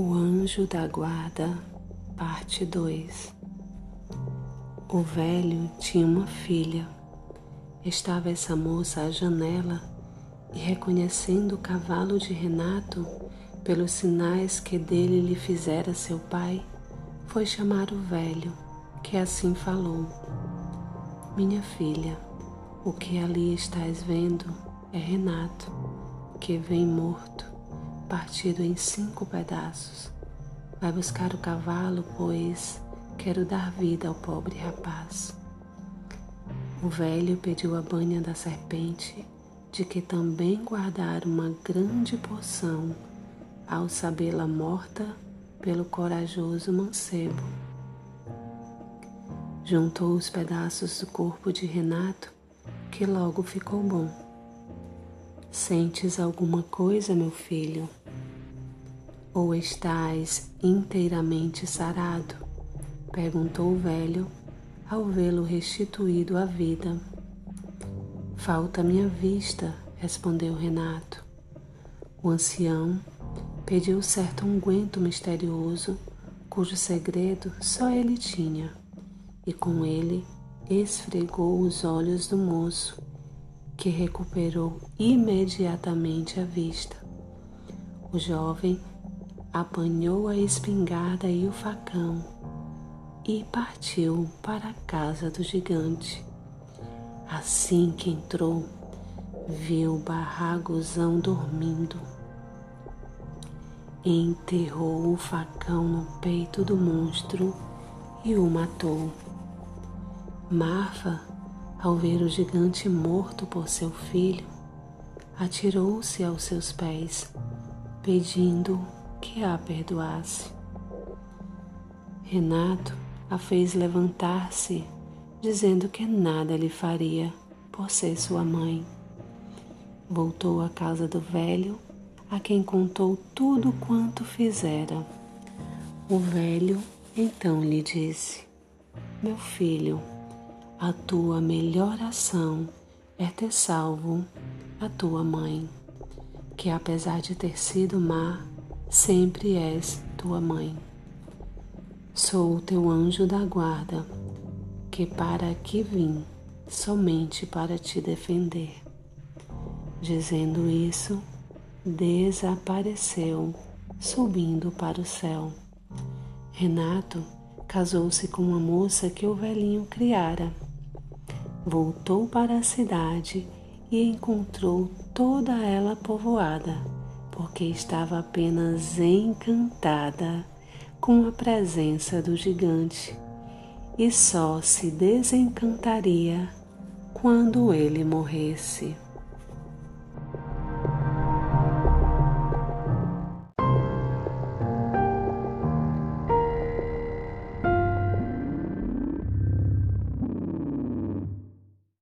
O Anjo da Guarda, Parte 2 O velho tinha uma filha. Estava essa moça à janela e, reconhecendo o cavalo de Renato pelos sinais que dele lhe fizera seu pai, foi chamar o velho, que assim falou: Minha filha, o que ali estás vendo é Renato, que vem morto partido em cinco pedaços. Vai buscar o cavalo, pois quero dar vida ao pobre rapaz. O velho pediu a banha da serpente, de que também guardara uma grande porção, ao sabê-la morta pelo corajoso mancebo. Juntou os pedaços do corpo de Renato, que logo ficou bom. Sentes alguma coisa, meu filho? Ou estás inteiramente sarado? Perguntou o velho ao vê-lo restituído à vida. Falta minha vista, respondeu Renato. O ancião pediu certo unguento misterioso, cujo segredo só ele tinha, e com ele esfregou os olhos do moço, que recuperou imediatamente a vista. O jovem apanhou a espingarda e o facão e partiu para a casa do gigante. Assim que entrou, viu o barragozão dormindo. Enterrou o facão no peito do monstro e o matou. Marfa, ao ver o gigante morto por seu filho, atirou-se aos seus pés, pedindo que a perdoasse. Renato a fez levantar-se, dizendo que nada lhe faria por ser sua mãe. Voltou à casa do velho, a quem contou tudo quanto fizera. O velho então lhe disse: Meu filho, a tua melhor ação é ter salvo a tua mãe, que apesar de ter sido má, sempre és tua mãe. Sou o teu anjo da guarda, que para aqui vim somente para te defender. Dizendo isso, desapareceu, subindo para o céu. Renato casou-se com uma moça que o velhinho criara. Voltou para a cidade e encontrou toda ela povoada porque estava apenas encantada com a presença do gigante e só se desencantaria quando ele morresse.